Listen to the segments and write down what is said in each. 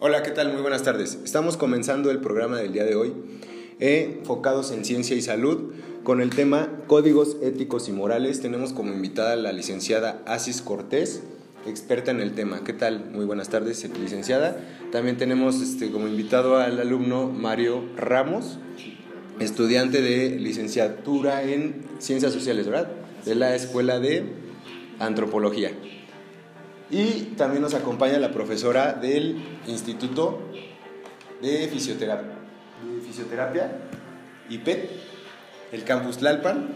Hola, ¿qué tal? Muy buenas tardes. Estamos comenzando el programa del día de hoy, eh, enfocados en ciencia y salud, con el tema códigos éticos y morales. Tenemos como invitada a la licenciada Asis Cortés, experta en el tema. ¿Qué tal? Muy buenas tardes, licenciada. También tenemos este, como invitado al alumno Mario Ramos, estudiante de licenciatura en ciencias sociales, ¿verdad? De la Escuela de Antropología. Y también nos acompaña la profesora del Instituto de Fisioterapia, de Fisioterapia IPET, el Campus Lalpan.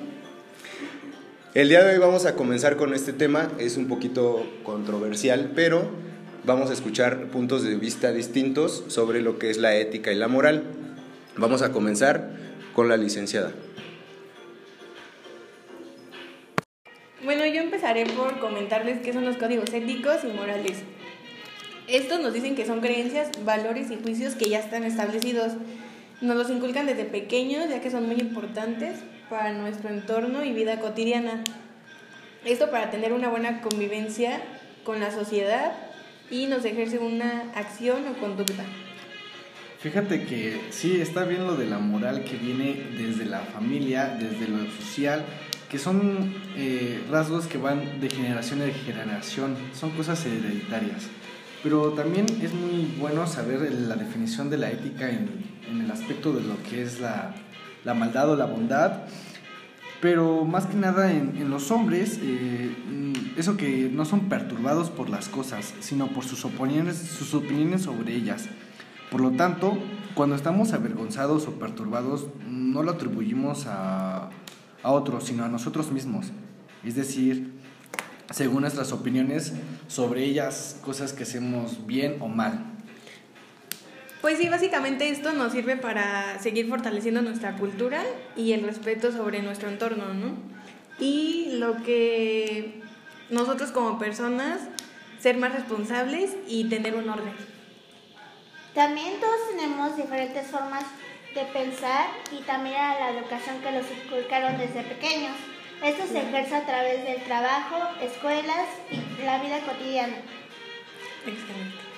El día de hoy vamos a comenzar con este tema, es un poquito controversial, pero vamos a escuchar puntos de vista distintos sobre lo que es la ética y la moral. Vamos a comenzar con la licenciada. Bueno, yo empezaré por comentarles qué son los códigos éticos y morales. Estos nos dicen que son creencias, valores y juicios que ya están establecidos. Nos los inculcan desde pequeños ya que son muy importantes para nuestro entorno y vida cotidiana. Esto para tener una buena convivencia con la sociedad y nos ejerce una acción o conducta. Fíjate que sí, está bien lo de la moral que viene desde la familia, desde lo social, que son eh, rasgos que van de generación en generación, son cosas hereditarias. Pero también es muy bueno saber la definición de la ética en, el aspecto de lo que es la, la, maldad o la bondad. Pero más que nada en, los hombres, eh, mm, eso que no son perturbados por las cosas, sino por sus opiniones, sus opiniones sobre ellas. Por lo tanto, cuando estamos avergonzados o perturbados, no lo atribuimos a, a otros, sino a nosotros mismos. Es decir, según nuestras opiniones sobre ellas, cosas que hacemos bien o mal. Pues sí, básicamente esto nos sirve para seguir fortaleciendo nuestra cultura y el respeto sobre nuestro entorno, ¿no? Y lo que nosotros como personas, ser más responsables y tener un orden. También todos tenemos diferentes formas de pensar y también a la educación que los inculcaron desde pequeños. Esto se ejerce a través del trabajo, escuelas y la vida cotidiana. Excelente.